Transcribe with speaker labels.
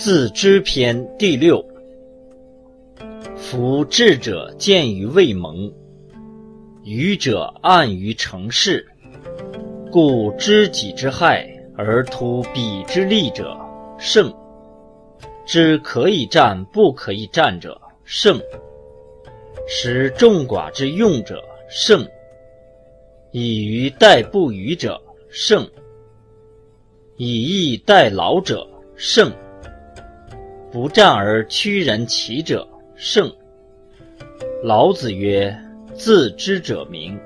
Speaker 1: 自知篇第六。夫智者见于未萌，愚者暗于成事。故知己之害而图彼之利者胜；知可以战不可以战者胜；识众寡之用者胜；以愚待不愚者胜；以逸待劳者胜。不战而屈人其者胜。老子曰：“自知者明。”